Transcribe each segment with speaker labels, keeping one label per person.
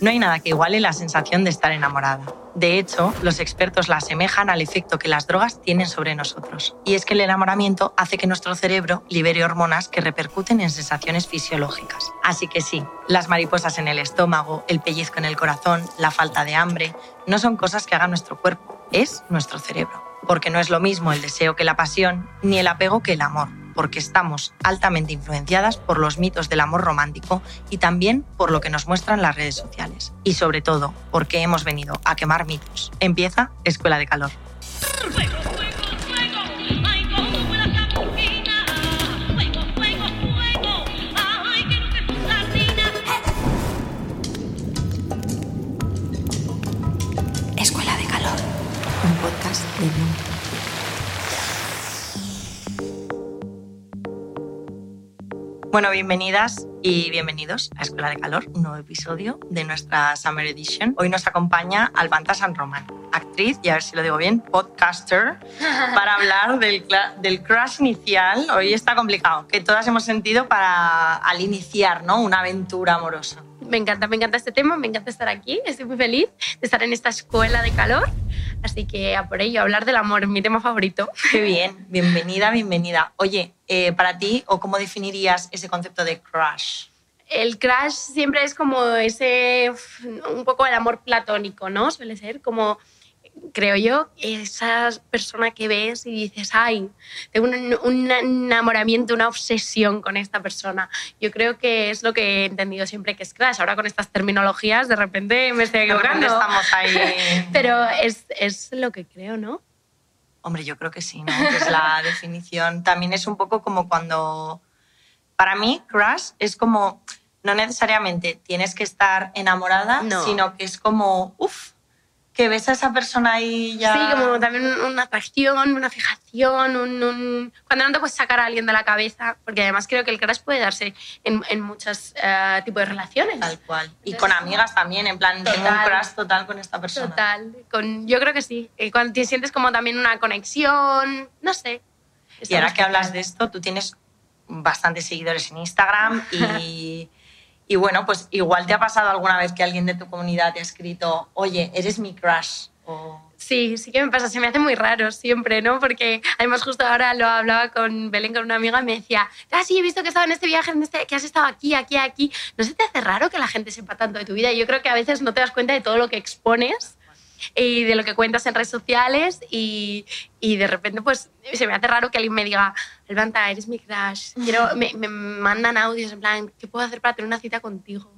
Speaker 1: No hay nada que iguale la sensación de estar enamorada. De hecho, los expertos la asemejan al efecto que las drogas tienen sobre nosotros. Y es que el enamoramiento hace que nuestro cerebro libere hormonas que repercuten en sensaciones fisiológicas. Así que sí, las mariposas en el estómago, el pellizco en el corazón, la falta de hambre, no son cosas que haga nuestro cuerpo, es nuestro cerebro. Porque no es lo mismo el deseo que la pasión, ni el apego que el amor porque estamos altamente influenciadas por los mitos del amor romántico y también por lo que nos muestran las redes sociales. Y sobre todo, porque hemos venido a quemar mitos. Empieza Escuela de Calor. Bueno, bienvenidas y bienvenidos a Escuela de Calor, un nuevo episodio de nuestra Summer Edition. Hoy nos acompaña Albanta San Román, actriz y a ver si lo digo bien, podcaster, para hablar del, del crush inicial. Hoy está complicado, que todas hemos sentido para al iniciar ¿no? una aventura amorosa.
Speaker 2: Me encanta, me encanta este tema, me encanta estar aquí, estoy muy feliz de estar en esta escuela de calor. Así que a por ello, hablar del amor, mi tema favorito.
Speaker 1: Qué bien, bienvenida, bienvenida. Oye, eh, para ti, ¿o cómo definirías ese concepto de crush?
Speaker 2: El crush siempre es como ese, un poco el amor platónico, ¿no? Suele ser como creo yo, esa persona que ves y dices, ay, tengo un, enamoramiento, una obsesión con esta persona. Yo creo que es lo que he entendido siempre que es crash. Ahora con estas terminologías de repente me estoy equivocando.
Speaker 1: estamos ahí.
Speaker 2: Pero es, es, lo que creo, ¿no?
Speaker 1: Hombre, yo creo que sí, ¿no? Que es la definición. También es un poco como cuando... Para mí, crush es como... No necesariamente tienes que estar enamorada, sino que es como, uff, que ves a esa persona ahí ya...
Speaker 2: Sí, como también una atracción, una fijación, un, cuando no te puedes sacar a alguien de la cabeza, porque además creo que el crush puede darse en, en muchos uh, tipos de relaciones.
Speaker 1: Tal cual. Y con amigas también, en plan, tengo un crush total con esta persona.
Speaker 2: Total. Con, yo creo que sí. Eh, cuando te sientes como también una conexión, no sé.
Speaker 1: Y ahora que hablas de esto, tú tienes bastantes seguidores en Instagram y... Y bueno, pues igual te ha pasado alguna vez que alguien de tu comunidad te ha escrito, oye, eres mi crush.
Speaker 2: Sí, sí que me pasa, se me hace muy raro siempre, ¿no? Porque además justo ahora lo hablaba con Belén, con una amiga, y me decía, ah, sí, he visto que estaba en este viaje, en este, que has estado aquí, aquí, aquí. ¿No se te hace raro que la gente sepa tanto de tu vida? Yo creo que a veces no te das cuenta de todo lo que expones y de lo que cuentas en redes sociales y, y, de repente pues se me hace raro que alguien me diga, levanta, eres mi crush, Quiero, me, me, mandan audios en plan, ¿qué puedo hacer para tener una cita contigo?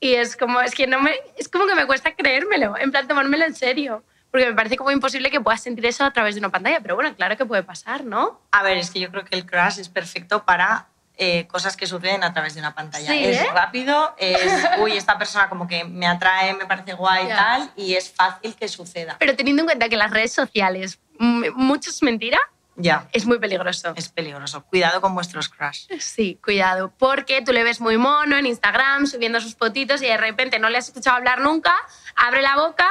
Speaker 2: Y es como, es que no me, es como que me cuesta creérmelo, en plan tomármelo en serio. Porque me parece como imposible que puedas sentir eso a través de una pantalla, pero bueno, claro que puede pasar, ¿no?
Speaker 1: A ver, es que yo creo que el crush es perfecto para eh, cosas que suceden a través de una pantalla. es
Speaker 2: ¿eh?
Speaker 1: rápido, es, uy, esta persona como que me atrae, me parece guay y tal, y es fácil que suceda.
Speaker 2: Pero teniendo en cuenta que las redes sociales, mucho es mentira,
Speaker 1: ya.
Speaker 2: Es muy peligroso.
Speaker 1: Es peligroso. Cuidado con vuestros crush.
Speaker 2: Sí, cuidado. Porque tú le ves muy mono en Instagram, subiendo sus fotitos y de repente no le has escuchado hablar nunca, abre la boca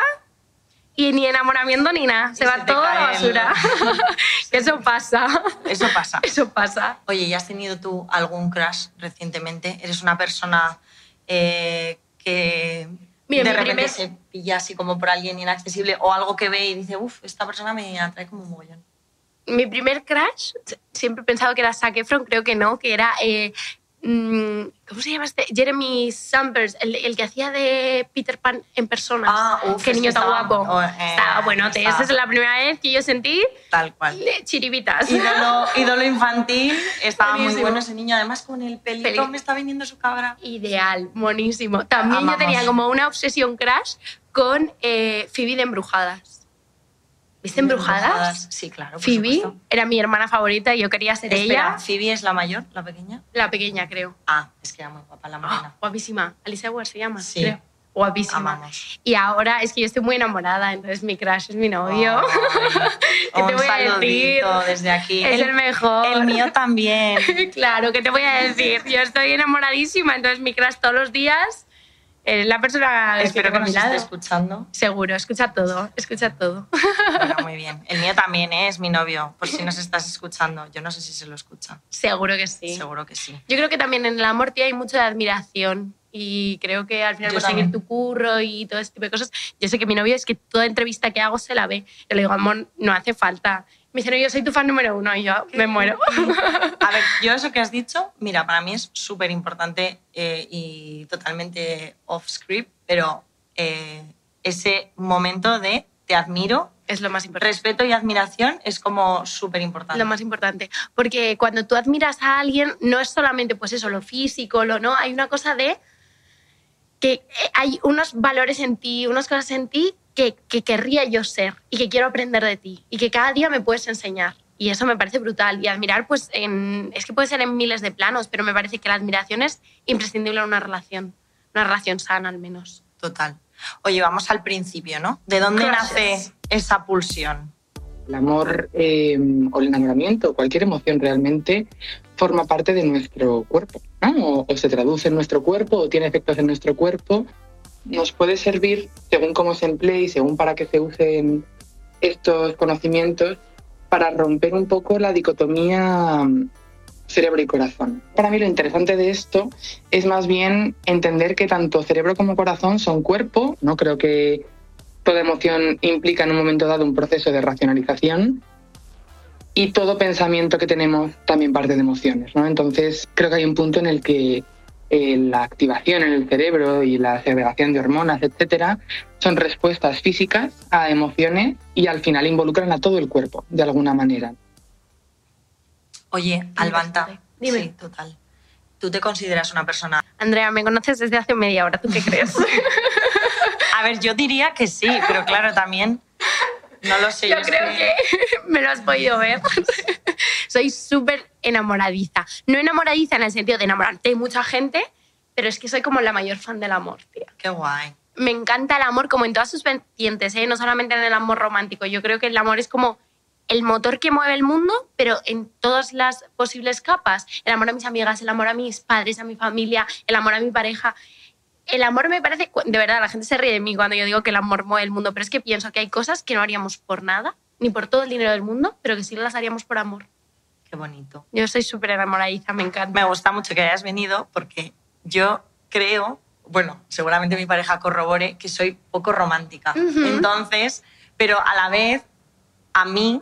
Speaker 2: y ni enamoramiento ni nada. Se va todo a la basura. Eso pasa.
Speaker 1: Eso pasa.
Speaker 2: Eso pasa.
Speaker 1: Oye, ¿y has tenido tú algún crush recientemente? ¿Eres una persona eh, que de repente se pilla así como por alguien inaccesible o algo que ve y dice, uff, esta persona me atrae como un mogollón?
Speaker 2: Mi primer crush, siempre he pensado que era Zac Efron, creo que no, que era eh, ¿Cómo se llama este? Jeremy Summers, el, que hacía de Peter Pan en persona.
Speaker 1: Ah,
Speaker 2: Qué niño tan guapo.
Speaker 1: Oh, eh,
Speaker 2: estaba bueno. Esa es la primera vez que yo sentí.
Speaker 1: Tal cual.
Speaker 2: Chiribitas.
Speaker 1: Ídolo, ídolo infantil. Estaba muy bueno ese niño. Además, con el pelito me está vendiendo su cabra.
Speaker 2: Ideal, monísimo. También yo tenía como una obsesión crash con eh, Phoebe de Embrujadas. ¿Viste Embrujadas?
Speaker 1: Sí, claro.
Speaker 2: Phoebe era mi hermana favorita y yo quería ser ella.
Speaker 1: ¿Phoebe es la mayor, la pequeña?
Speaker 2: La pequeña, creo.
Speaker 1: Ah, es que era muy guapa la morena.
Speaker 2: Ah, guapísima. Alicia Ward se llama,
Speaker 1: sí.
Speaker 2: creo. Guapísima. Y ahora es que yo estoy muy enamorada, entonces mi crush es mi novio.
Speaker 1: ¿Qué te voy a decir? desde aquí.
Speaker 2: Es el, mejor.
Speaker 1: El mío también.
Speaker 2: claro, ¿qué te voy a decir? Yo estoy enamoradísima, entonces mi crush todos los días la persona
Speaker 1: Espero que, nos esté escuchando.
Speaker 2: Seguro, escucha todo, escucha todo.
Speaker 1: Bueno, muy bien. El mío también ¿eh? es mi novio, por si nos estás escuchando. Yo no sé si se lo escucha.
Speaker 2: Seguro que sí.
Speaker 1: Seguro que sí.
Speaker 2: Yo creo que también en el amor hay mucha admiración y creo que al final
Speaker 1: Yo
Speaker 2: seguir
Speaker 1: también.
Speaker 2: tu curro y todo ese tipo de cosas. Yo sé que mi novio es que toda entrevista que hago se la ve. Yo le digo, amor, no hace falta. Me dice, no, yo soy tu fan número uno y yo me muero.
Speaker 1: A ver, yo eso que has dicho, mira, para mí es súper importante eh, y totalmente off script, pero eh, ese momento de te admiro,
Speaker 2: Es lo más importante.
Speaker 1: respeto y admiración es como súper importante.
Speaker 2: Lo más importante. Porque cuando tú admiras a alguien, no es solamente pues eso, lo físico, lo no. Hay una cosa de que eh, hay unos valores en ti, unas cosas en ti que, que querría yo ser y que quiero aprender de ti y que cada día me puedes enseñar. Y eso me parece brutal. Y admirar, pues, en, es que puede ser en miles de planos, pero me parece que la admiración es imprescindible en una relación. Una relación sana, al menos.
Speaker 1: Total. Oye, vamos al principio, ¿no? ¿De dónde nace esa pulsión?
Speaker 3: El amor eh, o el enamoramiento, cualquier emoción realmente, forma parte de nuestro cuerpo, ¿no? O, o se traduce en nuestro cuerpo o tiene efectos en nuestro cuerpo. Nos puede servir, según cómo se emplee y según para qué se usen estos conocimientos, para romper un poco la dicotomía mm, cerebro y corazón. Para mí lo interesante de esto es más bien entender que tanto cerebro como corazón son cuerpo, no creo que toda emoción implica en un momento dado un proceso de racionalización y todo pensamiento que tenemos también parte de emociones. ¿no? Entonces creo que hay un punto en el que eh, la activación en el cerebro y la segregación de hormonas, etcétera, son respuestas físicas a emociones y al final involucran a todo el cuerpo de alguna manera.
Speaker 1: Oye, Albanta.
Speaker 2: Dime.
Speaker 1: Sí, total. ¿Tú te consideras una persona
Speaker 2: Andrea, me conoces desde hace media hora. ¿Tú qué crees?
Speaker 1: A ver, yo diría que sí, pero claro, también no lo sé.
Speaker 2: Yo creo que me lo has podido ver. Soy súper enamoradiza. No enamoradiza en el sentido de enamorarte de mucha gente, pero es que soy como la mayor fan del amor, tía.
Speaker 1: Qué guay.
Speaker 2: Me encanta el amor como en todas sus vertientes, ¿eh? no solamente en el amor romántico. Yo creo que el amor es como el motor que mueve el mundo, pero en todas las posibles capas. El amor a mis amigas, el amor a mis padres, a mi familia, el amor a mi pareja. El amor me parece, de verdad, la gente se ríe de mí cuando yo digo que el amor mueve el mundo, pero es que pienso que hay cosas que no haríamos por nada, ni por todo el dinero del mundo, pero que sí las haríamos por amor.
Speaker 1: Qué bonito.
Speaker 2: Yo soy súper enamoradiza, me encanta.
Speaker 1: Me gusta mucho que hayas venido porque yo creo, bueno, seguramente mi pareja corrobore que soy poco romántica. Entonces, pero a la vez, a mí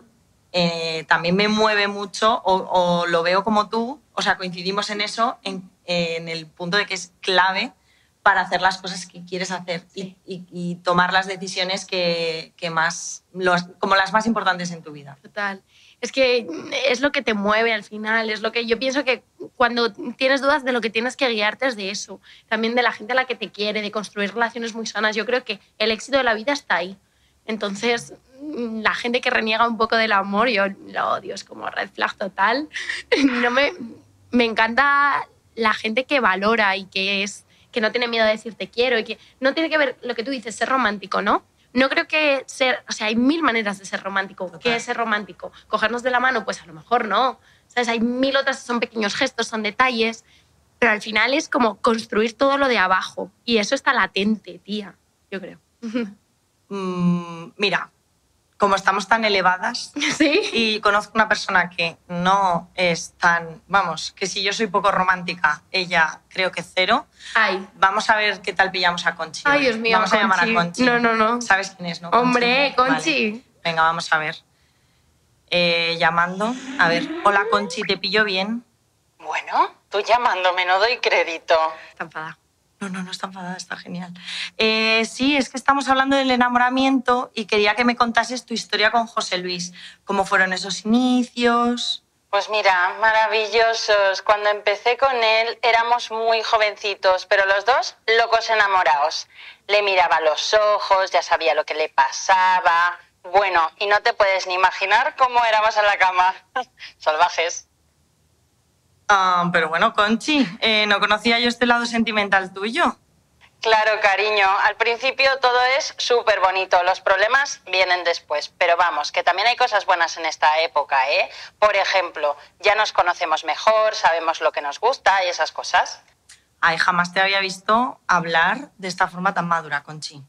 Speaker 1: eh, también me mueve mucho o, o lo veo como tú, o sea, coincidimos en eso, en, en el punto de que es clave para hacer las cosas que quieres hacer y-
Speaker 2: Sí.
Speaker 1: y, y tomar las decisiones que, que más, los- como las más importantes en tu vida.
Speaker 2: Total. Es que es lo que te mueve al final, es lo que yo pienso que cuando tienes dudas de lo que tienes que guiarte es de eso, también de la gente a la que te quiere, de construir relaciones muy sanas. Yo creo que el éxito de la vida está ahí. Entonces, mm, la gente que reniega un poco del amor, yo lo odio, es como red flag total. No me, me encanta la gente que valora y que es que no tiene miedo de decir te quiero y que no tiene que ver lo que tú dices, ser romántico, ¿no? No creo que ser, o sea, hay mil maneras de ser romántico.
Speaker 1: Total.
Speaker 2: ¿Qué es ser romántico? ¿Cogernos de la mano? Pues a lo mejor no. ¿Sabes? Hay mil otras, son pequeños gestos, son detalles, pero al final es como construir todo lo de abajo. Y eso está latente, tía, yo creo.
Speaker 1: Mm, mira, como estamos tan elevadas,
Speaker 2: ¿Sí?
Speaker 1: y conozco una persona que no es tan, vamos, que si yo soy poco romántica, ella creo que cero.
Speaker 2: Ay,
Speaker 1: Vamos a ver qué tal pillamos a Conchi.
Speaker 2: ay. Dios mío,
Speaker 1: Vamos a llamar a
Speaker 2: Conchi. No, no, no.
Speaker 1: ¿Sabes quién es, no?
Speaker 2: Hombre,
Speaker 1: Vale.
Speaker 2: Conchi.
Speaker 1: Venga, vamos a ver. Eh, llamando. A ver, hola Conchi, ¿te pillo bien?
Speaker 4: Bueno, tú llamándome no doy crédito.
Speaker 2: Está enfadada.
Speaker 1: No, no, no está enfadada, está genial. Eh, sí, es que estamos hablando del enamoramiento y quería que me contases tu historia con José Luis. ¿Cómo fueron esos inicios?
Speaker 4: Pues mira, maravillosos. Cuando empecé con él éramos muy jovencitos, pero los dos locos enamorados. Le miraba los ojos, ya sabía lo que le pasaba. Bueno, y no te puedes ni imaginar cómo éramos en la cama. Salvajes.
Speaker 1: Ah, pero bueno, Conchi, eh, no conocía yo este lado sentimental tuyo.
Speaker 4: Claro, cariño. Al principio todo es súper bonito. Los problemas vienen después. Pero vamos, que también hay cosas buenas en esta época, ¿eh? Por ejemplo, ya nos conocemos mejor, sabemos lo que nos gusta y esas cosas.
Speaker 1: Ay, jamás te había visto hablar de esta forma tan madura, Conchi.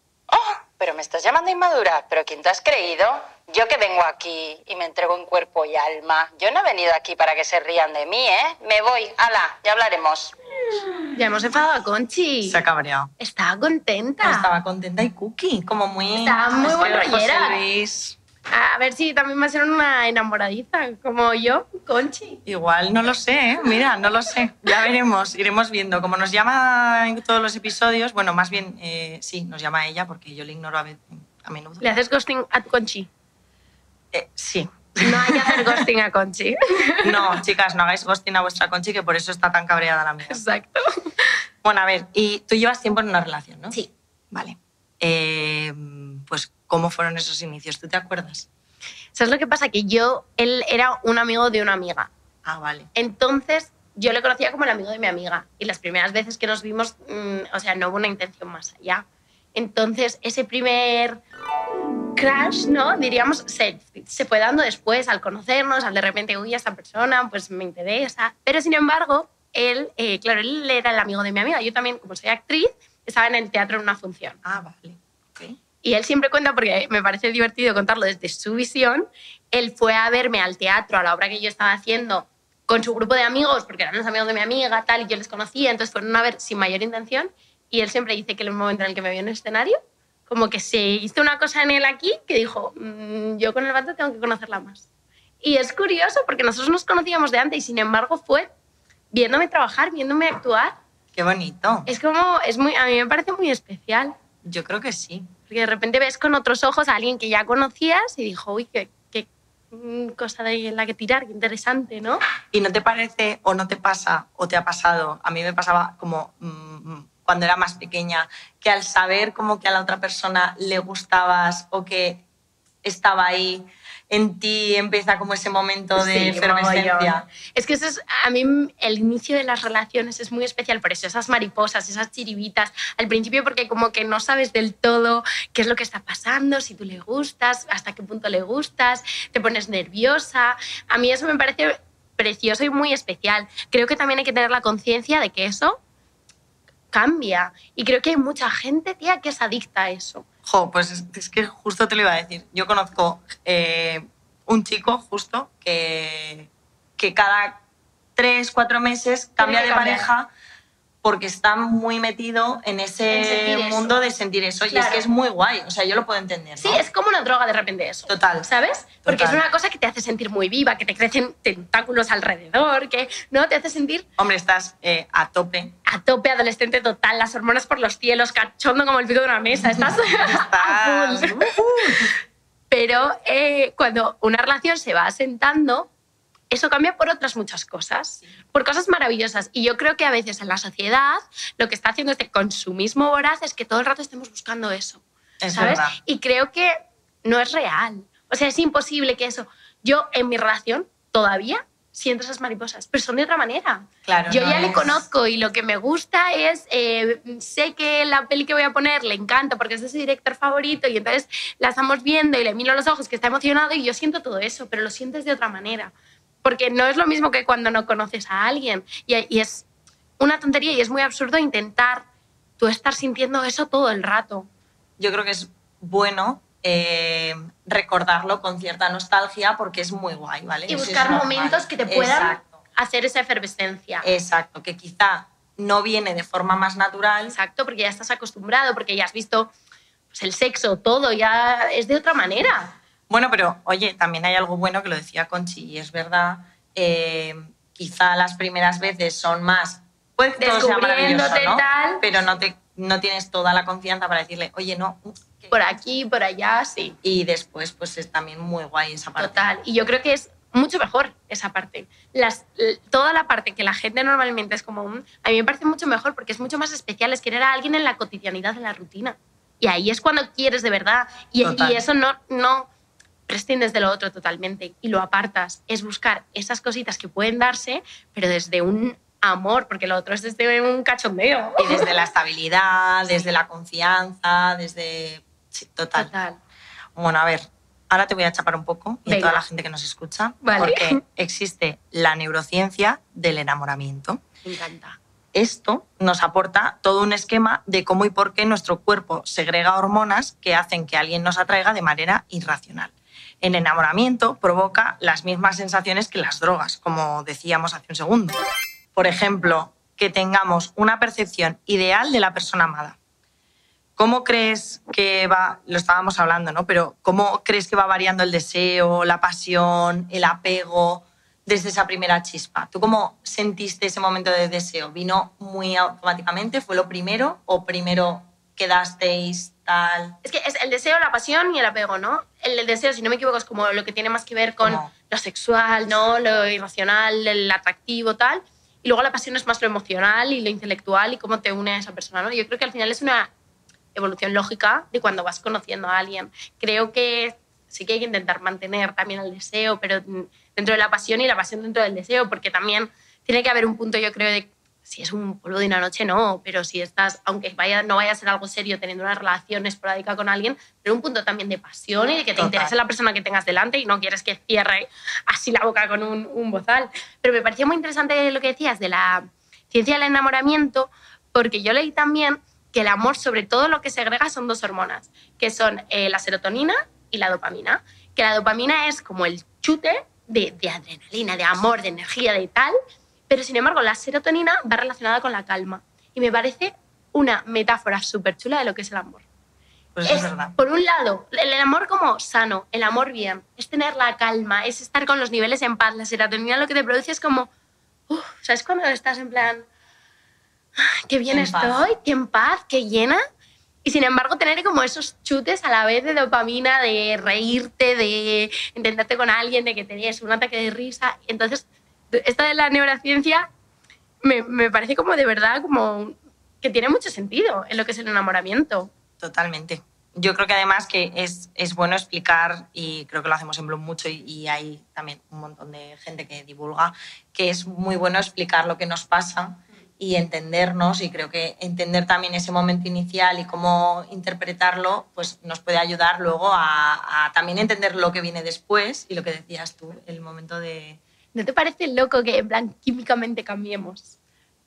Speaker 4: Pero me estás llamando inmadura. ¿Pero quién te has creído? Yo que vengo aquí y me entrego en cuerpo y alma. Yo no he venido aquí para que se rían de mí, ¿eh? Me voy. Hala, ya hablaremos.
Speaker 2: Ya hemos enfadado a Conchi.
Speaker 1: Se ha cabreado.
Speaker 2: Estaba contenta.
Speaker 1: Estaba contenta y cookie, como muy...
Speaker 2: Estaba muy buen
Speaker 1: José
Speaker 2: rollera.
Speaker 1: Luis,
Speaker 2: A ver si también va a ser una enamoradiza, como yo, Conchi.
Speaker 1: Igual, no lo sé, ¿eh? mira, no lo sé. Ya veremos, iremos viendo. Como nos llama en todos los episodios, bueno, más bien eh, sí, nos llama ella porque yo le ignoro a, a menudo.
Speaker 2: ¿Le haces ghosting a Conchi?
Speaker 1: Eh, sí.
Speaker 2: No hay que hacer ghosting a Conchi.
Speaker 1: No, chicas, no hagáis ghosting a vuestra conchi, que por eso está tan cabreada la mía.
Speaker 2: Exacto.
Speaker 1: Bueno, a ver, y tú llevas tiempo en una relación, ¿no?
Speaker 2: Sí.
Speaker 1: Vale. Eh, pues, ¿cómo fueron esos inicios? ¿Tú te acuerdas?
Speaker 2: ¿Sabes lo que pasa? Que yo, él era un amigo de una amiga.
Speaker 1: Ah, vale.
Speaker 2: Entonces, yo le conocía como el amigo de mi amiga. Y las primeras veces que nos vimos, mm, o sea, no hubo una intención más allá. Entonces, ese primer crash, ¿no? Diríamos, se, se fue dando después al conocernos, al de repente, uy, esta persona, pues me interesa. Pero, sin embargo, él, eh, claro, él era el amigo de mi amiga. Yo también, como soy actriz, estaba en el teatro en una función.
Speaker 1: Ah, vale.
Speaker 2: Y él siempre cuenta, porque me parece divertido contarlo desde su visión, él fue a verme al teatro, a la obra que yo estaba haciendo, con su grupo de amigos, porque eran los amigos de mi amiga, tal, y yo les conocía, entonces fueron a ver sin mayor intención. Y él siempre dice que en el momento en el que me vio en el escenario, como que se hizo una cosa en él aquí que dijo, "Mm, yo con el vato tengo que conocerla más. Y es curioso, porque nosotros nos conocíamos de antes y sin embargo fue viéndome trabajar, viéndome actuar.
Speaker 1: Qué bonito.
Speaker 2: Es como, es muy, a mí me parece muy especial.
Speaker 1: Yo creo que sí.
Speaker 2: Porque de repente ves con otros ojos a alguien que ya conocías y dijo, uy, qué, qué mm, cosa de la que tirar, qué interesante, ¿no?
Speaker 1: ¿Y no te parece o no te pasa o te ha pasado? A mí me pasaba como mm, cuando era más pequeña, que al saber como que a la otra persona le gustabas o que estaba ahí, en ti empieza como ese momento de
Speaker 2: Sí,
Speaker 1: efervescencia.
Speaker 2: Es que eso es, a mí el inicio de las relaciones es muy especial por eso, esas mariposas, esas chiribitas, al principio porque como que no sabes del todo qué es lo que está pasando, si tú le gustas, hasta qué punto le gustas, te pones nerviosa. A mí eso me parece precioso y muy especial. Creo que también hay que tener la conciencia de que eso cambia. Y creo que hay mucha gente, tía, que es adicta a eso.
Speaker 1: Jo, pues es, que justo te lo iba a decir. Yo conozco eh, un chico justo que, que cada tres, cuatro meses cambia de
Speaker 2: cambiar.
Speaker 1: pareja porque está muy metido en ese
Speaker 2: En
Speaker 1: mundo de sentir eso. Y es
Speaker 2: Claro.
Speaker 1: que es muy guay. O sea, yo lo puedo entender.
Speaker 2: Sí, es como una droga de repente eso.
Speaker 1: Total.
Speaker 2: ¿Sabes? Porque
Speaker 1: Total.
Speaker 2: es una cosa que te hace sentir muy viva, que te crecen tentáculos alrededor, que no te hace sentir
Speaker 1: Hombre, estás eh, a tope.
Speaker 2: a tope adolescente total, las hormonas por los cielos, cachondo como el pico de una mesa. Estás
Speaker 1: Estás...
Speaker 2: Pero eh, cuando una relación se va asentando, eso cambia por otras muchas cosas, por cosas maravillosas. Y yo creo que a veces en la sociedad lo que está haciendo este consumismo voraz es que todo el rato estemos buscando eso.
Speaker 1: Es
Speaker 2: ¿sabes?
Speaker 1: verdad.
Speaker 2: Y creo que no es real. O sea, es imposible que eso. Yo en mi relación todavía siento esas mariposas, pero son de otra manera.
Speaker 1: Claro,
Speaker 2: Yo
Speaker 1: no
Speaker 2: ya le
Speaker 1: es-
Speaker 2: conozco y lo que me gusta es, eh, sé que la peli que voy a poner le encanta porque es de su director favorito y entonces la estamos viendo y le miro los ojos que está emocionado y yo siento todo eso, pero lo sientes de otra manera. Porque no es lo mismo que cuando no conoces a alguien. Y, y es una tontería y es muy absurdo intentar tú estar sintiendo eso todo el rato.
Speaker 1: Yo creo que es bueno eh, recordarlo con cierta nostalgia porque es muy guay, ¿vale?
Speaker 2: Y
Speaker 1: es
Speaker 2: buscar momentos que te puedan
Speaker 1: Exacto.
Speaker 2: hacer esa efervescencia.
Speaker 1: Exacto, que quizá no viene de forma más natural.
Speaker 2: Exacto, porque ya estás acostumbrado, porque ya has visto pues, el sexo, todo, ya es de otra manera.
Speaker 1: Bueno, pero oye, también hay algo bueno que lo decía Conchi y es verdad. eh, quizá las primeras veces son más. Que todo sea maravilloso,
Speaker 2: Descubriéndote
Speaker 1: ¿no?
Speaker 2: tal.
Speaker 1: Pero no, te, no tienes toda la confianza para decirle, oye, no. que-
Speaker 2: Por aquí, por allá, sí.
Speaker 1: Y después, pues es también muy guay esa parte.
Speaker 2: Total. Y yo creo que es mucho mejor esa parte. Las, toda la parte que la gente normalmente es como, "Mm", a mí me parece mucho mejor porque es mucho más especial, es querer a alguien en la cotidianidad, en la rutina. Y ahí es cuando quieres de verdad. Y, y eso no, no prescindes de lo otro totalmente y lo apartas. Es buscar esas cositas que pueden darse, pero desde un amor, porque lo otro es desde un cachondeo.
Speaker 1: Y desde la estabilidad, desde la confianza, desde... Sí, total.
Speaker 2: Total.
Speaker 1: Bueno, a ver, ahora te voy a chapar un poco y a toda la gente que nos escucha,
Speaker 2: Vale.
Speaker 1: porque existe la neurociencia del enamoramiento.
Speaker 2: Me encanta.
Speaker 1: Esto nos aporta todo un esquema de cómo y por qué nuestro cuerpo segrega hormonas que hacen que alguien nos atraiga de manera irracional. El enamoramiento provoca las mismas sensaciones que las drogas, como decíamos hace un segundo. Por ejemplo, que tengamos una percepción ideal de la persona amada. ¿Cómo crees que va, lo estábamos hablando, ¿no? Pero ¿cómo crees que va variando el deseo, la pasión, el apego desde esa primera chispa? ¿Tú cómo sentiste ese momento de deseo? ¿Vino muy automáticamente? ¿Fue lo primero? ¿O primero quedasteis tal?
Speaker 2: Es que es el deseo, la pasión y el apego, ¿no? El, el deseo, si no me equivoco, es como lo que tiene más que ver con lo sexual, ¿no? Lo irracional, el atractivo, tal. Y luego la pasión es más lo emocional y lo intelectual y cómo te une a esa persona, ¿no? Yo creo que al final es una evolución lógica de cuando vas conociendo a alguien. Creo que sí que hay que intentar mantener también el deseo, pero dentro de la pasión y la pasión dentro del deseo, porque también tiene que haber un punto, yo creo, de si es un polvo de una noche, no, pero si estás, aunque vaya, no vaya a ser algo serio, teniendo una relación esporádica con alguien, pero un punto también de pasión y de que te
Speaker 1: Total.
Speaker 2: interese la persona que tengas delante y no quieres que cierre así la boca con un, un bozal. Pero me parecía muy interesante lo que decías de la ciencia del enamoramiento, porque yo leí también que el amor, sobre todo lo que segrega, son dos hormonas, que son eh, la serotonina y la dopamina. Que la dopamina es como el chute de, de adrenalina, de amor, de energía, de tal, pero sin embargo la serotonina va relacionada con la calma. Y me parece una metáfora súper chula de lo que es el amor.
Speaker 1: Pues es,
Speaker 2: Es,
Speaker 1: verdad.
Speaker 2: por un lado, el amor como sano, el amor bien, es tener la calma, es estar con los niveles en paz. La serotonina lo que te produce es como, ¿sabes cuando estás en plan, "Ah, qué bien
Speaker 1: En paz.
Speaker 2: estoy, qué en paz, qué llena? Y sin embargo, tener como esos chutes a la vez de dopamina, de reírte, de entenderte con alguien, de que te des un ataque de risa. Entonces, esta de la neurociencia me, me parece como de verdad, como que tiene mucho sentido en lo que es el enamoramiento.
Speaker 1: Totalmente. Yo creo que además que es, es bueno explicar, y creo que lo hacemos en Bloom mucho y, y hay también un montón de gente que divulga, que es muy bueno explicar lo que nos pasa y entendernos y creo que entender también ese momento inicial y cómo interpretarlo pues nos puede ayudar luego a, a también entender lo que viene después y lo que decías tú, el momento de...
Speaker 2: ¿No te parece loco que en plan químicamente cambiemos?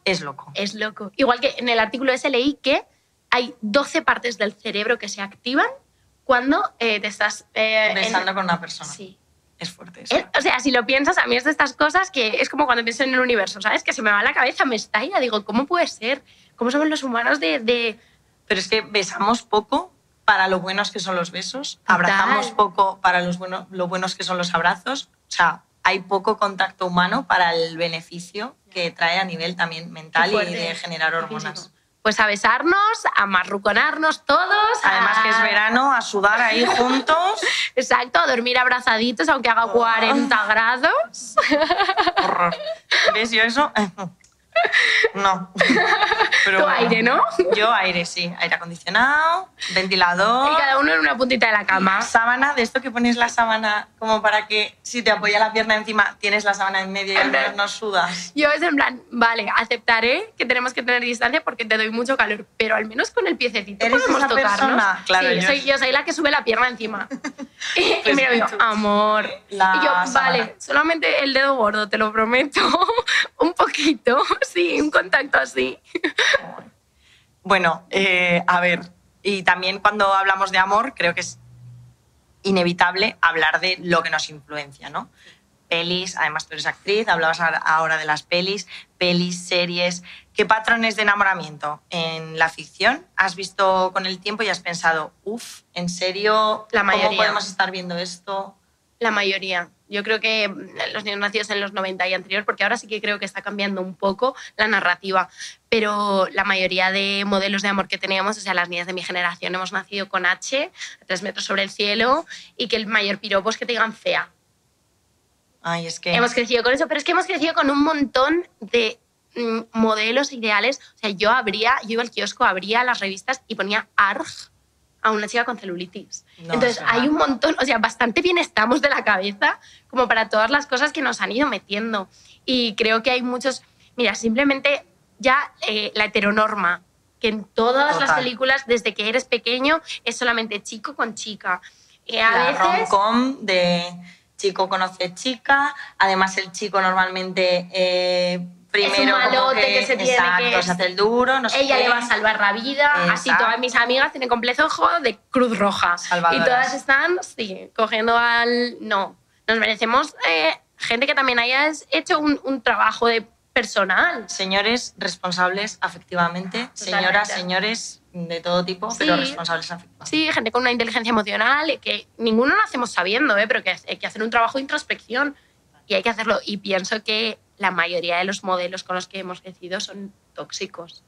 Speaker 1: Es loco.
Speaker 2: Es loco. Igual que en el artículo ese leí que hay 12 partes del cerebro que se activan cuando eh, te estás... eh, en-
Speaker 1: Besando con una persona.
Speaker 2: Sí.
Speaker 1: Es fuerte eso.
Speaker 2: Es- o sea, si lo piensas, a mí es de estas cosas que es como cuando pienso en el universo, ¿sabes? Que se me va la cabeza, me estalla. Digo, ¿cómo puede ser? ¿Cómo somos los humanos de...? de...
Speaker 1: Pero es que besamos poco para lo buenos que son los besos,
Speaker 2: Total.
Speaker 1: abrazamos poco para los bueno, lo buenos que son los abrazos. O sea, hay poco contacto humano para el beneficio que trae a nivel también mental y de generar hormonas.
Speaker 2: Pues a besarnos, a marruconarnos todos.
Speaker 1: Además
Speaker 2: a-
Speaker 1: que es verano, a sudar ahí juntos.
Speaker 2: Exacto, a dormir abrazaditos aunque haga 40 grados.
Speaker 1: Horror. ¿Ves yo eso? No. Pero bueno.
Speaker 2: aire, ¿no?
Speaker 1: Yo aire, sí. Aire acondicionado, ventilador.
Speaker 2: Y cada uno en una puntita de la cama.
Speaker 1: Sábana, de esto que pones la sábana como para que si te apoya la pierna encima, tienes la sábana en medio y al menos no sudas.
Speaker 2: Yo es en plan, vale, aceptaré que tenemos que tener distancia porque te doy mucho calor, pero al menos con el piececito
Speaker 1: ¿Eres
Speaker 2: podemos
Speaker 1: esa
Speaker 2: tocarnos.
Speaker 1: persona? Claro,
Speaker 2: sí,
Speaker 1: yo-
Speaker 2: soy, yo soy la que sube la pierna encima. y,
Speaker 1: Pues tú.
Speaker 2: amor.
Speaker 1: La
Speaker 2: y yo,
Speaker 1: sábana.
Speaker 2: vale, solamente el dedo gordo, te lo prometo. un poquito, sí, un contacto así.
Speaker 1: Bueno, eh, a ver, y también cuando hablamos de amor, creo que es inevitable hablar de lo que nos influencia, ¿no? Pelis, además tú eres actriz, hablabas ahora- de las pelis, pelis, series. ¿Qué patrones de enamoramiento en la ficción has visto con el tiempo y has pensado, uff, ¿en serio?
Speaker 2: La
Speaker 1: ¿Cómo podemos estar viendo esto?
Speaker 2: La mayoría. Yo creo que mm, los niños nacidos en los 90 y anterior, porque ahora sí que creo que está cambiando un poco la narrativa, pero la mayoría de modelos de amor que teníamos, o sea, las niñas de mi generación hemos nacido con H, a tres metros sobre el cielo, y que el mayor piropo es que te digan fea.
Speaker 1: Ay, es que...
Speaker 2: Hemos crecido con eso, pero es que hemos crecido con un montón de mm, modelos ideales. O sea, yo abría, yo iba al kiosco, abría las revistas y ponía ARG a una chica con celulitis.
Speaker 1: No,
Speaker 2: Entonces, hay un montón, o sea, bastante bien estamos de la cabeza como para todas las cosas que nos han ido metiendo. Y creo que hay muchos, mira, simplemente ya eh, la heteronorma, que en todas las películas, desde que eres pequeño, es solamente chico con chica. Eh, a
Speaker 1: la
Speaker 2: veces...
Speaker 1: rom-com de chico conoce chica, además el chico normalmente eh, primero como
Speaker 2: malote que se tiene
Speaker 1: exacto,
Speaker 2: que-
Speaker 1: se hace el duro, no sé
Speaker 2: ella
Speaker 1: qué.
Speaker 2: le va a salvar la vida. Así todas mis amigas tienen complejo de Cruz Roja.
Speaker 1: Salvadoras.
Speaker 2: Y todas están, sí, cogiendo al... No, nos merecemos eh, gente que también haya hecho un, un trabajo de personal.
Speaker 1: Señores responsables afectivamente, señoras, señores de todo tipo,
Speaker 2: Sí.
Speaker 1: pero responsables afectivamente.
Speaker 2: Sí, gente con una inteligencia emocional, que ninguno lo hacemos sabiendo, ¿eh? pero que hay que hacer un trabajo de introspección y hay que hacerlo. Y pienso que la mayoría de los modelos con los que hemos crecido son tóxicos.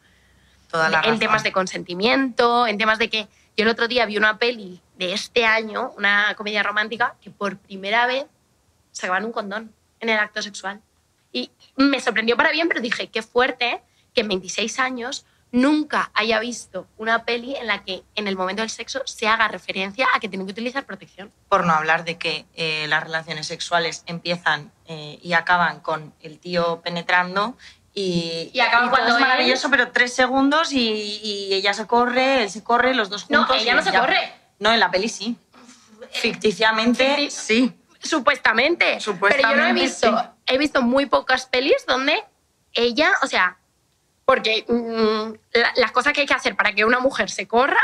Speaker 1: Toda la
Speaker 2: en
Speaker 1: razón.
Speaker 2: temas de consentimiento, en temas de que yo el otro día vi una peli de este año, una comedia romántica, que por primera vez sacaban un condón en el acto sexual. Y me sorprendió para bien, pero dije, qué fuerte que en 26 años nunca haya visto una peli en la que en el momento del sexo se haga referencia a que tienen que utilizar protección.
Speaker 1: Por no hablar de que eh, las relaciones sexuales empiezan eh, y acaban con el tío penetrando y,
Speaker 2: Y acaban cuando
Speaker 1: es maravilloso, pero tres segundos y, y ella se corre, él se corre, los dos
Speaker 2: No,
Speaker 1: juntos.
Speaker 2: ella
Speaker 1: y
Speaker 2: no se
Speaker 1: ya-
Speaker 2: corre.
Speaker 1: No, en la peli sí. Ficticiamente,
Speaker 2: Ficti-
Speaker 1: sí.
Speaker 2: Supuestamente. Pero yo no he
Speaker 1: Supuestamente,
Speaker 2: visto,
Speaker 1: sí.
Speaker 2: he visto muy pocas pelis donde ella, o sea, porque mm, la- las cosas que hay que hacer para que una mujer se corra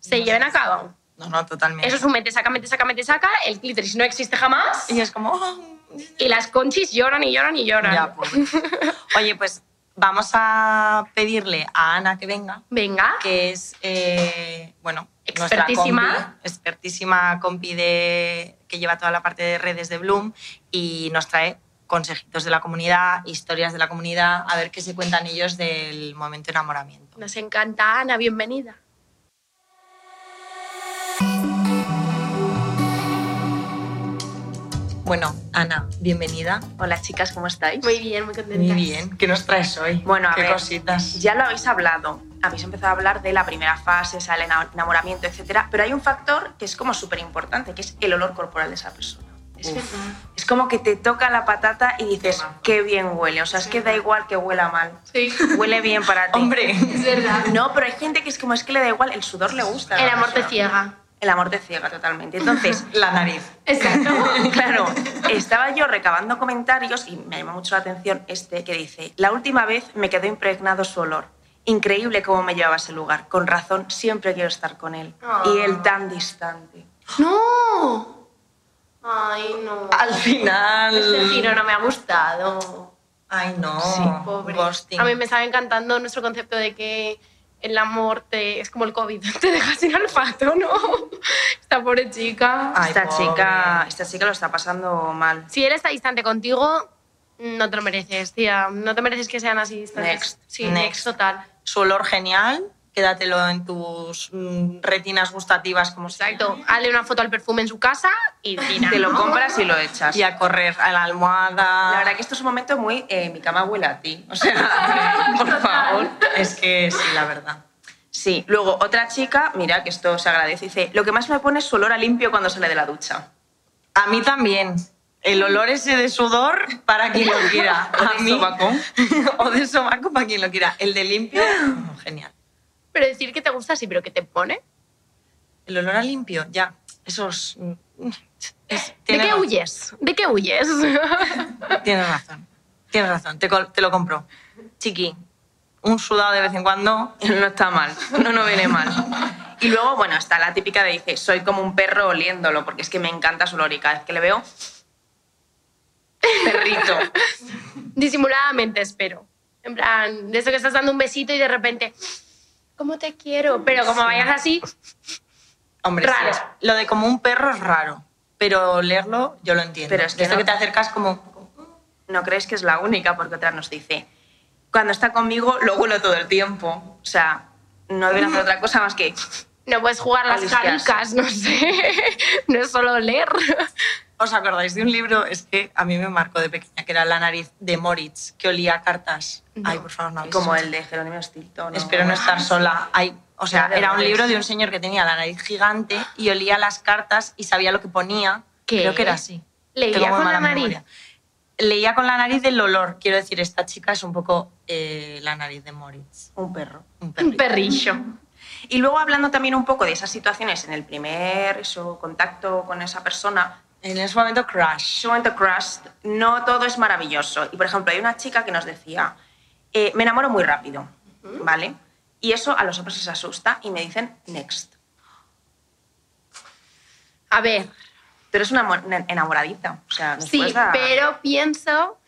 Speaker 2: se lleven a cabo.
Speaker 1: No, no, totalmente.
Speaker 2: Eso es un mete, saca, mete, saca, mete, saca. El clítoris no existe jamás.
Speaker 1: Y es como... oh,
Speaker 2: Y las conchis lloran y lloran y lloran.
Speaker 1: ya, pobre. Oye, pues vamos a pedirle a Ana que venga.
Speaker 2: Venga.
Speaker 1: que es, eh, bueno, nuestra
Speaker 2: Expertísima.
Speaker 1: compi, expertísima compi de, que lleva toda la parte de redes de Bloom y nos trae consejitos de la comunidad, historias de la comunidad, a ver qué se cuentan ellos del momento de enamoramiento.
Speaker 2: Nos encanta, Ana, bienvenida.
Speaker 1: Bueno, Ana, bienvenida.
Speaker 5: Hola chicas, ¿cómo estáis?
Speaker 2: Muy bien, muy contenta.
Speaker 1: Muy bien. ¿Qué nos traes hoy?
Speaker 5: Bueno, a
Speaker 1: ¿Qué
Speaker 5: ver,
Speaker 1: cositas?
Speaker 5: Ya lo habéis hablado, habéis empezado a hablar de la primera fase, el ena- enamoramiento, etcétera, pero hay un factor que es como súper importante, que es el olor corporal de esa persona.
Speaker 2: Es
Speaker 1: Uf.
Speaker 2: verdad.
Speaker 5: Es como que te toca la patata y dices, qué bien huele. O sea, es que da igual que huela mal.
Speaker 2: Sí.
Speaker 5: Huele bien para ti.
Speaker 1: Hombre,
Speaker 2: Es verdad.
Speaker 5: No, pero hay gente que es como es que le da igual, el sudor le gusta.
Speaker 2: El amor te ciega.
Speaker 5: El amor te ciega totalmente. Entonces,
Speaker 1: la nariz.
Speaker 2: Exacto.
Speaker 5: claro, estaba yo recabando comentarios y me llamó mucho la atención este que dice, la última vez me quedó impregnado su olor. Increíble cómo me llevaba a ese lugar. Con razón, siempre quiero estar con él. Y él tan distante.
Speaker 2: ¡No! Ay, no.
Speaker 1: Al final...
Speaker 2: Este giro no me ha gustado.
Speaker 1: Ay, no.
Speaker 5: Sí,
Speaker 2: Pobre.
Speaker 1: Ghosting.
Speaker 2: A mí me estaba encantando nuestro concepto de que el amor te, es como el COVID, te deja sin olfato, ¿no? Esta pobre chica.
Speaker 1: Ay,
Speaker 5: esta,
Speaker 1: pobre.
Speaker 5: chica, esta chica lo está pasando mal.
Speaker 2: Si él está distante contigo, no te lo mereces, tía. No te mereces que sean así distantes.
Speaker 5: Next.
Speaker 2: Sí,
Speaker 1: Next.
Speaker 2: next, total.
Speaker 1: Su olor genial, quédatelo en tus mm, retinas gustativas como
Speaker 2: Exacto. Hazle una foto al perfume en su casa y mira.
Speaker 5: Te lo
Speaker 2: ¿no?
Speaker 5: compras y lo echas.
Speaker 1: Y a correr a la almohada.
Speaker 5: La verdad que esto es un momento muy... eh, mi cama huele a ti. O sea, por favor.
Speaker 1: Es que sí, la verdad.
Speaker 5: Sí, luego otra chica, mira que esto se agradece, dice, lo que más me pone es su olor a limpio cuando sale de la ducha.
Speaker 1: A mí también. El olor ese de sudor para quien lo quiera.
Speaker 5: O de
Speaker 1: A mí-
Speaker 5: sobaco.
Speaker 1: o de sobaco para quien lo quiera. El de limpio, genial.
Speaker 2: Pero decir que te gusta sí, pero que te pone.
Speaker 1: El olor a limpio, ya. Esos... mm, es-
Speaker 2: ¿De qué
Speaker 1: razón.
Speaker 2: huyes? ¿De qué huyes?
Speaker 1: Tienes razón. Tienes razón. Te, te lo compro. Chiqui, un sudado de vez en cuando.
Speaker 5: No está mal, no, no viene mal. Y luego, bueno, está la típica de dice, soy como un perro oliéndolo, porque es que me encanta su olor y cada vez que le veo, perrito.
Speaker 2: Disimuladamente, espero. En plan, de eso que estás dando un besito y de repente, ¿cómo te quiero? Pero como vayas así,
Speaker 1: Hombre, sí, es- lo de como un perro es raro. Pero leerlo yo lo entiendo.
Speaker 5: Pero es que
Speaker 1: esto
Speaker 5: no.
Speaker 1: que te acercas como...
Speaker 5: No crees que es la única, porque otra nos dice, cuando está conmigo lo huelo todo el tiempo. O sea, no deben hacer otra cosa más que...
Speaker 2: no puedes jugar las jaricas, no sé. No es solo leer.
Speaker 1: ¿Os acordáis de un libro? Es que a mí me marcó de pequeña, que era La nariz de Moritz, que olía a cartas. Ay, por favor, no habéis
Speaker 5: Como el de Jerónimo Stilton. ¿no?
Speaker 1: Espero no estar sola. Ay, o sea,
Speaker 5: Era
Speaker 1: un libro de un señor que tenía la nariz gigante y olía las cartas y sabía lo que ponía.
Speaker 2: ¿Qué?
Speaker 1: Creo que era así.
Speaker 2: ¿Leía
Speaker 1: Tengo
Speaker 2: con la nariz?
Speaker 1: memoria. Leía con la nariz del olor. Quiero decir, esta chica es un poco eh, la nariz de Moritz.
Speaker 5: Un perro.
Speaker 1: Un
Speaker 2: Un perrillo.
Speaker 5: Y luego hablando también un poco de esas situaciones en el primer eso, contacto con esa persona,
Speaker 1: En ese momento, crush.
Speaker 5: ese momento crush, no todo es maravilloso. Y por ejemplo, hay una chica que nos decía, eh, me enamoro muy rápido, ¿vale? Y eso a los hombres les asusta y me dicen next.
Speaker 2: A ver,
Speaker 5: Tú eres una o sea, nos
Speaker 2: sí, pero pienso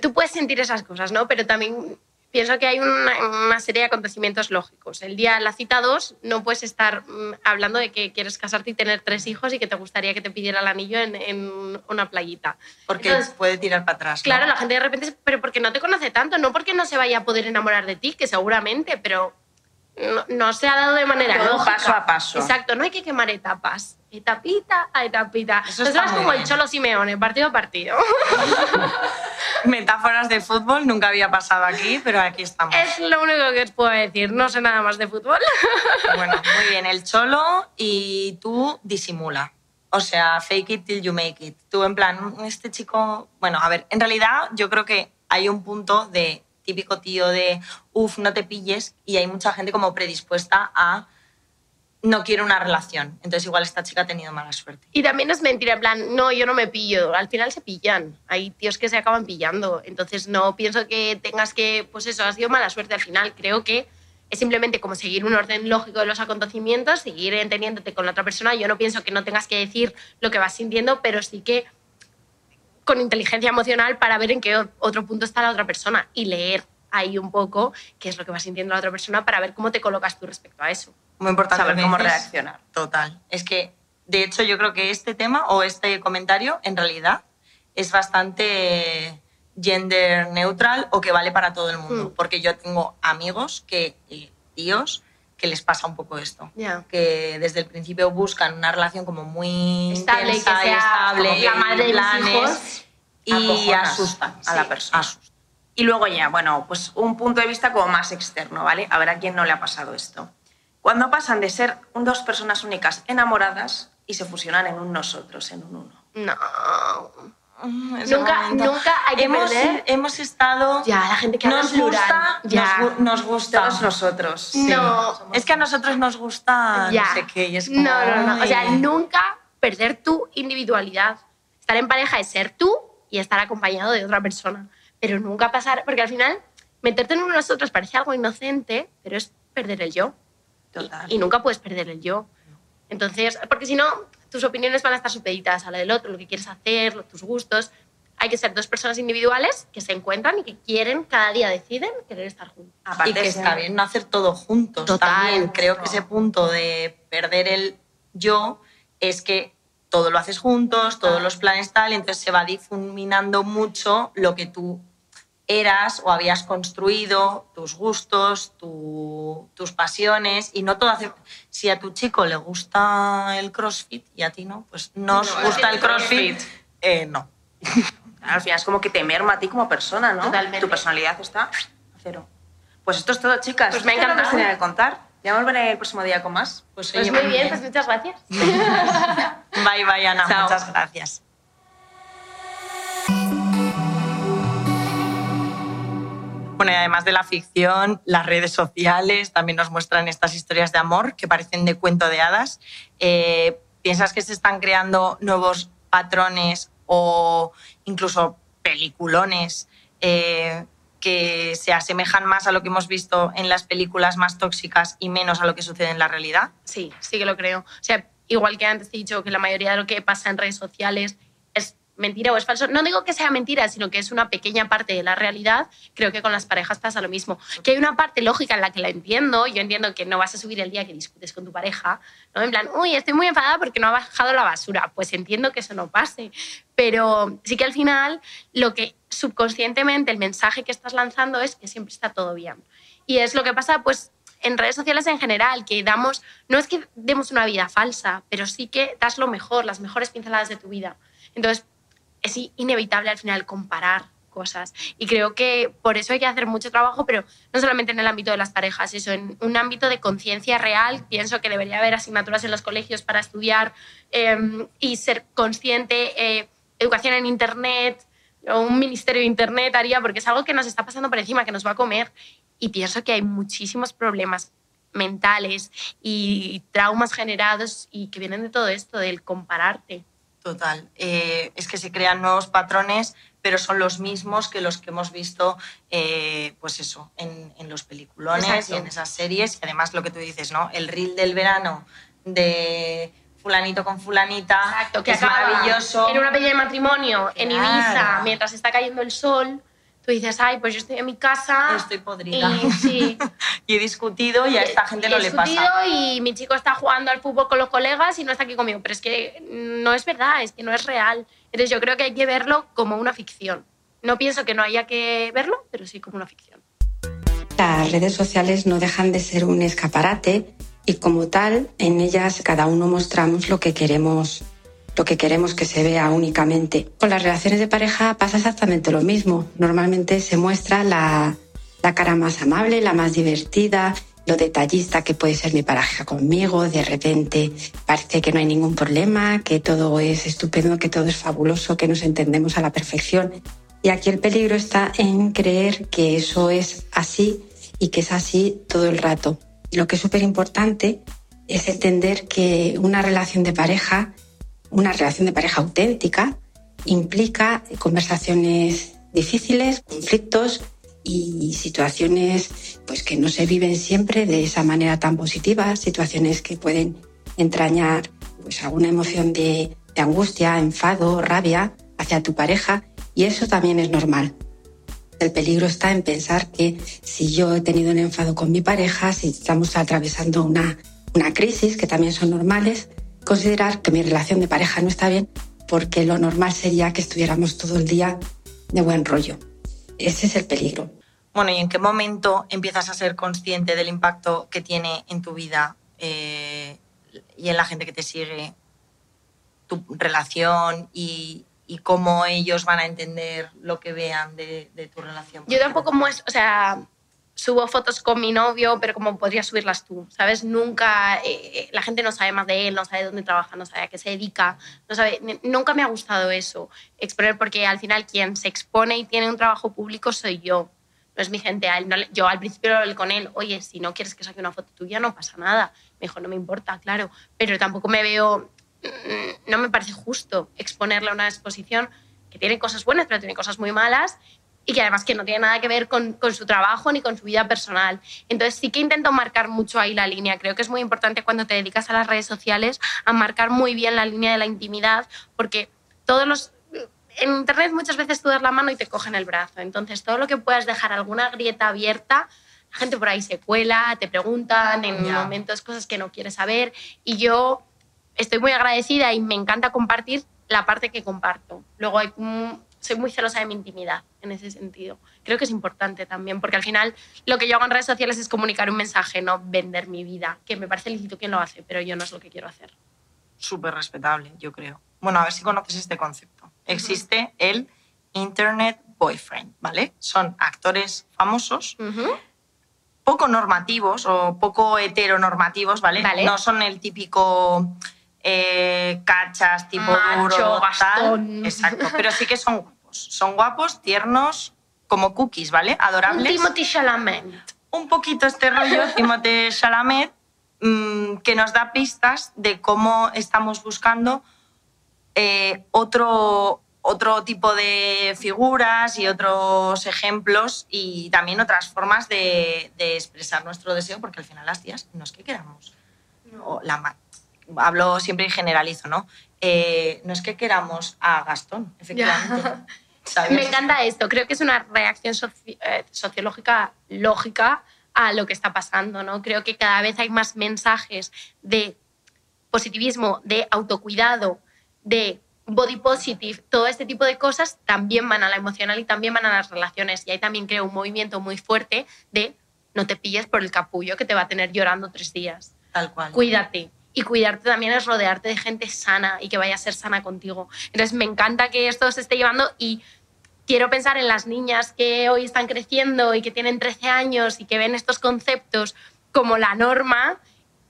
Speaker 2: tú puedes sentir esas cosas, ¿no? Pero también pienso que hay una, una serie de acontecimientos lógicos. El día de la cita 2 no puedes estar mm, hablando de que quieres casarte y tener tres hijos y que te gustaría que te pidiera el anillo en, en una playita.
Speaker 1: Porque
Speaker 2: Entonces,
Speaker 1: puede tirar para atrás. ¿no?
Speaker 2: Claro, la gente de repente, es- pero porque no te conoce tanto, no porque no se vaya a poder enamorar de ti, que seguramente, pero no, no se ha dado de manera
Speaker 5: Todo
Speaker 2: lógica.
Speaker 5: paso a paso.
Speaker 2: Exacto, no hay que quemar etapas. Etapita a etapita.
Speaker 1: Eso
Speaker 2: Entonces vas como el. Cholo Simeone, partido a partido.
Speaker 1: Metáforas de fútbol nunca había pasado aquí, pero aquí estamos.
Speaker 2: es lo único que os puedo decir. No sé nada más de fútbol.
Speaker 1: Bueno, muy bien. El cholo y tú disimula. O sea, fake it till you make it. Tú, en plan, este chico. Bueno, a ver, en realidad yo creo que hay un punto de típico tío de uff, no te pilles, y hay mucha gente como predispuesta a no quiero una relación. Entonces, igual esta chica ha tenido mala suerte.
Speaker 2: Y también es mentira, en plan, no, yo no me pillo. Al final se pillan. Hay tíos que se acaban pillando. Entonces no pienso que tengas que, pues eso, ha sido mala suerte al final. Creo que es simplemente como seguir un orden lógico de los acontecimientos, seguir entendiéndote con la otra persona. Yo no pienso que no tengas que decir lo que vas sintiendo, pero sí que con inteligencia emocional para ver en qué otro punto está la otra persona y leer ahí un poco qué es lo que va sintiendo la otra persona para ver cómo te colocas tú respecto a eso.
Speaker 1: Muy importante.
Speaker 5: Saber cómo
Speaker 1: dices.
Speaker 5: reaccionar.
Speaker 1: Total. Es que, de hecho, yo creo que este tema o este comentario, en realidad, es bastante gender neutral o que vale para todo el mundo.
Speaker 2: Mm.
Speaker 1: Porque yo tengo amigos que, eh, tíos, que les pasa un poco esto.
Speaker 2: Ya.
Speaker 1: Que desde el principio buscan una relación como muy
Speaker 2: Estable y que
Speaker 1: intensa
Speaker 2: sea
Speaker 1: estable,
Speaker 2: la madre de hijos.
Speaker 1: y asustan
Speaker 5: a la
Speaker 1: sí,
Speaker 5: persona.
Speaker 1: asustan.
Speaker 5: Y luego ya, bueno, pues un punto de vista como más externo, ¿vale? A ver a quién no le ha pasado esto. Cuando pasan de ser dos personas únicas enamoradas y se fusionan en un nosotros, en un uno.
Speaker 2: No.
Speaker 1: Mm,
Speaker 2: Nunca-
Speaker 1: momento.
Speaker 2: nunca hay que
Speaker 1: hemos,
Speaker 2: perder.
Speaker 1: hemos estado...
Speaker 2: Ya, la gente que habla
Speaker 1: nos
Speaker 2: plural.
Speaker 1: gusta,
Speaker 2: Ya.
Speaker 1: Nos, nos gusta.
Speaker 5: Todos nosotros.
Speaker 2: No.
Speaker 1: Es que a nosotros nos gusta
Speaker 2: Ya.
Speaker 1: no sé qué y es como,
Speaker 2: no, no, no. O sea, nunca perder tu individualidad. Estar en pareja es ser tú y estar acompañado de otra persona. Pero nunca pasar, porque al final meterte en uno de nosotros parece algo inocente, pero es perder el yo.
Speaker 5: Total.
Speaker 2: Y nunca puedes perder el yo. Entonces, porque si no, tus opiniones van a estar supeditadas a la del otro, lo que quieres hacer, tus gustos. Hay que ser dos personas individuales que se encuentran y que quieren, cada día deciden querer estar juntos.
Speaker 5: Aparte
Speaker 1: y que está bien no hacer todo juntos.
Speaker 2: Total.
Speaker 1: También creo que ese punto de perder el yo es que todo lo haces juntos, todos los planes tal, y entonces se va difuminando mucho lo que tú eras o habías construido, tus gustos, tu- tus pasiones, y no todo hace... Si a tu chico le gusta el CrossFit y a ti no, pues no os
Speaker 5: No,
Speaker 1: gusta
Speaker 5: el
Speaker 1: CrossFit,
Speaker 5: CrossFit.
Speaker 1: eh, no.
Speaker 5: Al final es como que te merma a ti como persona, ¿no?
Speaker 2: Totalmente.
Speaker 5: Tu personalidad está a cero. Pues esto es todo, chicas.
Speaker 2: Pues me
Speaker 5: es lo que contar. Ya volveré el próximo día con más.
Speaker 1: Pues,
Speaker 2: Pues muy bien, pues muchas gracias.
Speaker 1: Bye, bye, Ana.
Speaker 5: Chao.
Speaker 1: Muchas gracias. Bueno, y además de la ficción, las redes sociales también nos muestran estas historias de amor que parecen de cuento de hadas. Eh, ¿Piensas que se están creando nuevos patrones o incluso peliculones eh, que se asemejan más a lo que hemos visto en las películas más tóxicas y menos a lo que sucede en la realidad?
Speaker 2: Sí, sí que lo creo. O sea, igual que antes te he dicho que la mayoría de lo que pasa en redes sociales es mentira o es falso. No digo que sea mentira, sino que es una pequeña parte de la realidad. Creo que con las parejas pasa lo mismo. Que hay una parte lógica en la que la entiendo. Yo entiendo que no vas a subir el día que discutes con tu pareja. ¿no? En plan, uy, estoy muy enfadada porque no ha bajado la basura. Pues entiendo que eso no pase. Pero sí que al final lo que subconscientemente el mensaje que estás lanzando es que siempre está todo bien. Y es lo que pasa, pues, en redes sociales en general, que damos, no es que demos una vida falsa, pero sí que das lo mejor, las mejores pinceladas de tu vida. Entonces, es inevitable al final comparar cosas. Y creo que por eso hay que hacer mucho trabajo, pero no solamente en el ámbito de las parejas, eso, en un ámbito de conciencia real, pienso que debería haber asignaturas en los colegios para estudiar eh, y ser consciente, eh, educación en Internet, o un ministerio de Internet haría, porque es algo que nos está pasando por encima, que nos va a comer. Y pienso que hay muchísimos problemas mentales y traumas generados y que vienen de todo esto, del compararte.
Speaker 1: Total. Eh, es que se crean nuevos patrones, pero son los mismos que los que hemos visto, eh, pues eso, en, en los peliculones
Speaker 2: Exacto.
Speaker 1: y en esas series. Y además lo que tú dices, ¿no? El reel del verano de fulanito con fulanita,
Speaker 2: Exacto,
Speaker 1: que es maravilloso.
Speaker 2: En una pelea de matrimonio, en. Ibiza, mientras está cayendo el sol, tú dices, ay, pues yo estoy en mi casa.
Speaker 1: Estoy podrida.
Speaker 2: Y, sí,
Speaker 1: Y he discutido y a esta gente no
Speaker 2: he
Speaker 1: le
Speaker 2: discutido
Speaker 1: pasa.
Speaker 2: y mi chico está jugando al fútbol con los colegas y no está aquí conmigo. Pero es que no es verdad, es que no es real. Entonces yo creo que hay que verlo como una ficción. No pienso que no haya que verlo, pero sí como una ficción.
Speaker 6: Las redes sociales no dejan de ser un escaparate y como tal, en ellas cada uno mostramos lo que queremos lo que queremos que se vea únicamente. Con las relaciones de pareja pasa exactamente lo mismo. Normalmente se muestra la, la cara más amable, la más divertida, lo detallista que puede ser mi pareja conmigo. De repente parece que no hay ningún problema, que todo es estupendo, que todo es fabuloso, que nos entendemos a la perfección. Y aquí el peligro está en creer que eso es así y que es así todo el rato. Lo que es súper importante es entender que una relación de pareja, una relación de pareja auténtica, implica conversaciones difíciles, conflictos y situaciones pues que no se viven siempre de esa manera tan positiva, situaciones que pueden entrañar pues alguna emoción de, angustia, enfado, rabia hacia tu pareja y eso también es normal. El peligro está en pensar que si yo he tenido un enfado con mi pareja, si estamos atravesando una, una crisis, que también son normales, considerar que mi relación de pareja no está bien porque lo normal sería que estuviéramos todo el día de buen rollo. Ese es el peligro.
Speaker 1: Bueno, ¿y en qué momento empiezas a ser consciente del impacto que tiene en tu vida eh, y en la gente que te sigue tu relación y, y cómo ellos van a entender lo que vean de, de tu relación?
Speaker 2: Yo tampoco muestro, o sea, subo fotos con mi novio, pero como podrías subirlas tú, ¿sabes? Nunca, eh, la gente no sabe más de él, no sabe dónde trabaja, no sabe a qué se dedica, no sabe, nunca me ha gustado eso, exponer, porque al final quien se expone y tiene un trabajo público soy yo, no es mi gente. A él no yo al principio lo hablé con él, oye, si no quieres que saque una foto tuya, no pasa nada. Me dijo, no me importa, claro, pero tampoco me veo, mm, no me parece justo exponerle a una exposición que tiene cosas buenas, pero tiene cosas muy malas y que además que no tiene nada que ver con, con su trabajo ni con su vida personal. Entonces sí que intento marcar mucho ahí la línea. Creo que es muy importante cuando te dedicas a las redes sociales a marcar muy bien la línea de la intimidad, porque todos los... En Internet muchas veces tú das la mano y te cogen el brazo. Entonces todo lo que puedas dejar alguna grieta abierta, la gente por ahí se cuela, te preguntan en
Speaker 1: Ya.
Speaker 2: momentos cosas que no quieres saber. Y yo estoy muy agradecida y me encanta compartir la parte que comparto. Luego hay, soy muy celosa de mi intimidad en ese sentido. Creo que es importante también, porque al final lo que yo hago en redes sociales es comunicar un mensaje, no vender mi vida, que me parece lícito quien lo hace, pero yo no es lo que quiero hacer.
Speaker 1: Súper respetable, yo creo. Bueno, a ver si conoces este concepto. Existe el Internet Boyfriend, ¿vale? Son actores famosos poco normativos o poco heteronormativos, ¿vale?
Speaker 2: Vale.
Speaker 1: No son el típico eh, cachas, tipo
Speaker 2: Macho,
Speaker 1: duro, tal. Exacto, pero sí que son guapos. Son guapos, tiernos, como cookies, ¿vale?
Speaker 2: Un
Speaker 1: Adorables.
Speaker 2: Timothy Chalamet.
Speaker 1: Un poquito este rollo, Timothée Chalamet, mm, que nos da pistas de cómo estamos buscando eh, otro, otro tipo de figuras y otros ejemplos y también otras formas de, de expresar nuestro deseo, porque al final las tías no es que queramos. o la hablo siempre y generalizo, ¿no? Eh, no es que queramos a Gastón, efectivamente. ¿sabes?
Speaker 2: Me encanta esto. Creo que es una reacción soci- eh, sociológica lógica a lo que está pasando. ¿no? Creo que cada vez hay más mensajes de positivismo, de autocuidado, de body positive, todo este tipo de cosas también van a la emocional y también van a las relaciones. Y ahí también creo un movimiento muy fuerte de no te pilles por el capullo que te va a tener llorando tres días
Speaker 1: Tal cual.
Speaker 2: cuídate. Y cuidarte también es rodearte de gente sana y que vaya a ser sana contigo. Entonces me encanta que esto se esté llevando y quiero pensar en las niñas que hoy están creciendo y que tienen 13 años y que ven estos conceptos como la norma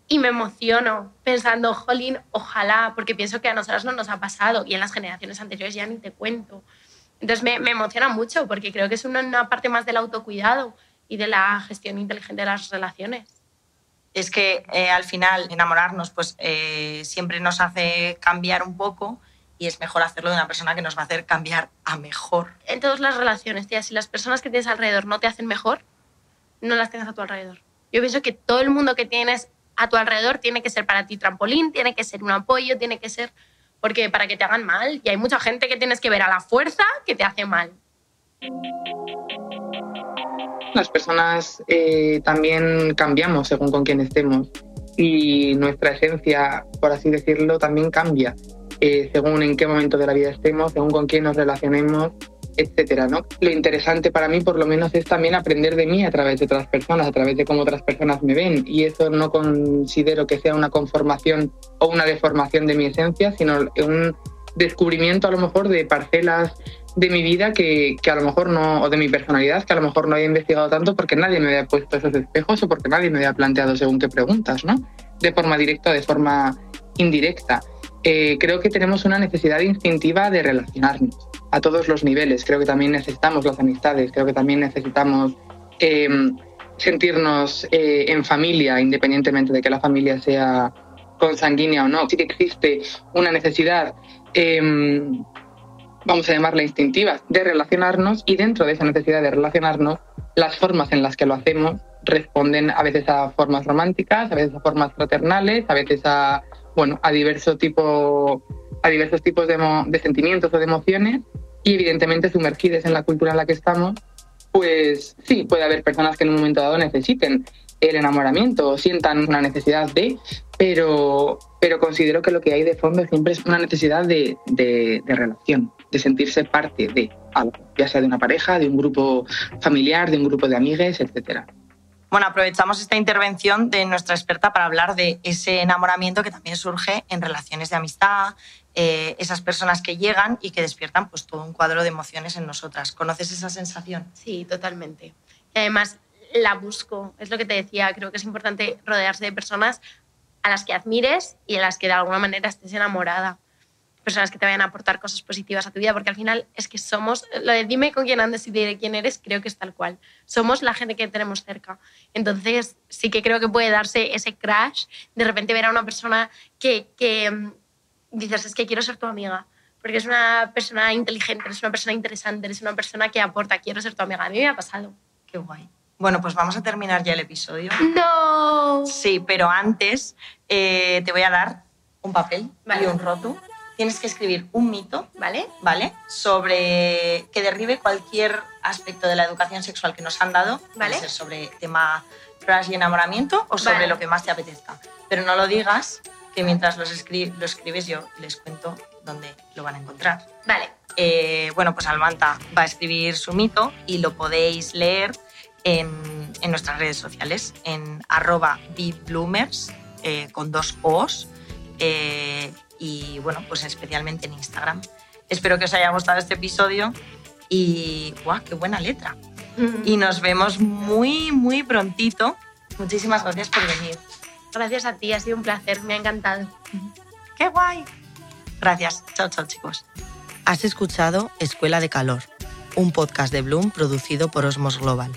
Speaker 2: y me emociono pensando, jolín, ojalá, porque pienso que a nosotras no nos ha pasado y en las generaciones anteriores ya ni te cuento. Entonces me, emociona mucho porque creo que es una, una parte más del autocuidado y de la gestión inteligente de las relaciones.
Speaker 1: Es que eh, al final enamorarnos pues eh, siempre nos hace cambiar un poco y es mejor hacerlo de una persona que nos va a hacer cambiar a mejor.
Speaker 2: en todas las relaciones, tía, si las personas que tienes alrededor no te hacen mejor, no las tengas a tu alrededor. Yo pienso que todo el mundo que tienes a tu alrededor tiene que ser para ti trampolín, tiene que ser un apoyo, tiene que ser porque para que te hagan mal. Y hay mucha gente que tienes que ver a la fuerza que te hace mal.
Speaker 3: Las personas eh, también cambiamos según con quién estemos y nuestra esencia, por así decirlo, también cambia eh, según en qué momento de la vida estemos, según con quién nos relacionemos, etcétera. Lo interesante para mí, por lo menos, es también aprender de mí a través de otras personas, a través de cómo otras personas me ven. Y eso no considero que sea una conformación o una deformación de mi esencia, sino un descubrimiento a lo mejor de parcelas de mi vida que, que, a lo mejor no, o de mi personalidad, que a lo mejor no había investigado tanto porque nadie me había puesto esos espejos o porque nadie me había planteado según qué preguntas, ¿no? De forma directa o de forma indirecta. Eh, creo que tenemos una necesidad instintiva de relacionarnos a todos los niveles. Creo que también necesitamos las amistades, creo que también necesitamos em, sentirnos eh, en familia, independientemente de que la familia sea consanguínea o no. Sí que existe una necesidad, em, vamos a llamarla instintiva, de relacionarnos y dentro de esa necesidad de relacionarnos, las formas en las que lo hacemos responden a veces a formas románticas, a veces a formas fraternales, a veces a bueno, a, diverso tipo, a diversos tipos de, sentimientos o de emociones. Y evidentemente sumergidos en la cultura en la que estamos, pues sí, puede haber personas que en un momento dado necesiten el enamoramiento o sientan una necesidad de, pero, pero considero que lo que hay de fondo siempre es una necesidad de, de, de relación, de sentirse parte de algo, ya sea de una pareja, de un grupo familiar, de un grupo de amigues, etcétera.
Speaker 1: Bueno, aprovechamos esta intervención de nuestra experta para hablar de ese enamoramiento que también surge en relaciones de amistad, eh, esas personas que llegan y que despiertan pues, todo un cuadro de emociones en nosotras. ¿Conoces esa sensación?
Speaker 2: Sí, totalmente. Y además la busco, es lo que te decía, creo que es importante rodearse de personas a las que admires y a las que de alguna manera estés enamorada personas que te vayan a aportar cosas positivas a tu vida, porque al final es que somos, lo de dime con quién andas y de quién eres, creo que es tal cual. Somos la gente que tenemos cerca. Entonces, sí que creo que puede darse ese crash, de repente ver a una persona que, que mm, dices, es que quiero ser tu amiga, porque es una persona inteligente, es una persona interesante, es una persona que aporta, quiero ser tu amiga. A mí me ha pasado.
Speaker 1: Qué guay. Bueno, pues vamos a terminar ya el episodio.
Speaker 2: No.
Speaker 1: Sí, pero antes eh, te voy a dar un papel y un roto tienes que escribir un mito, ¿vale? ¿Vale? Sobre que derribe cualquier aspecto de la educación sexual que nos han dado, ¿vale? Ser sobre tema crush y enamoramiento o sobre lo que más te apetezca. Pero no lo digas, que mientras lo escribes yo les cuento dónde lo van a encontrar.
Speaker 2: Vale.
Speaker 1: Eh, bueno, pues Almanta va a escribir su mito y lo podéis leer en, en nuestras redes sociales, en arroba bbloomers, eh, con dos O's. Eh, y bueno, pues especialmente en Instagram. Espero que os haya gustado este episodio y ¡guau! ¡Qué buena letra! Y nos vemos muy, muy prontito. Muchísimas gracias por venir.
Speaker 2: Gracias a ti, ha sido un placer, me ha encantado.
Speaker 1: ¡Qué guay! Gracias. Chao, chao, chicos. Has escuchado Escuela de Calor, un podcast de Bloom producido por Osmos Global.